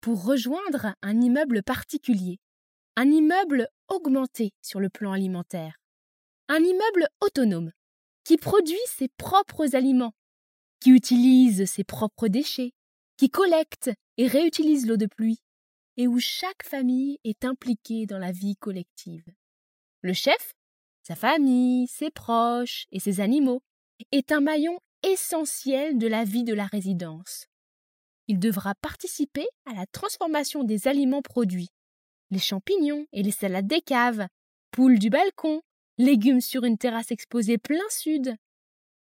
pour rejoindre un immeuble particulier, un immeuble augmenté sur le plan alimentaire, un immeuble autonome qui produit ses propres aliments, qui utilise ses propres déchets, qui collecte et réutilise l'eau de pluie, et où chaque famille est impliquée dans la vie collective. Le chef, sa famille, ses proches et ses animaux est un maillon essentiel de la vie de la résidence. Il devra participer à la transformation des aliments produits. Les champignons et les salades des caves, poules du balcon, légumes sur une terrasse exposée plein sud,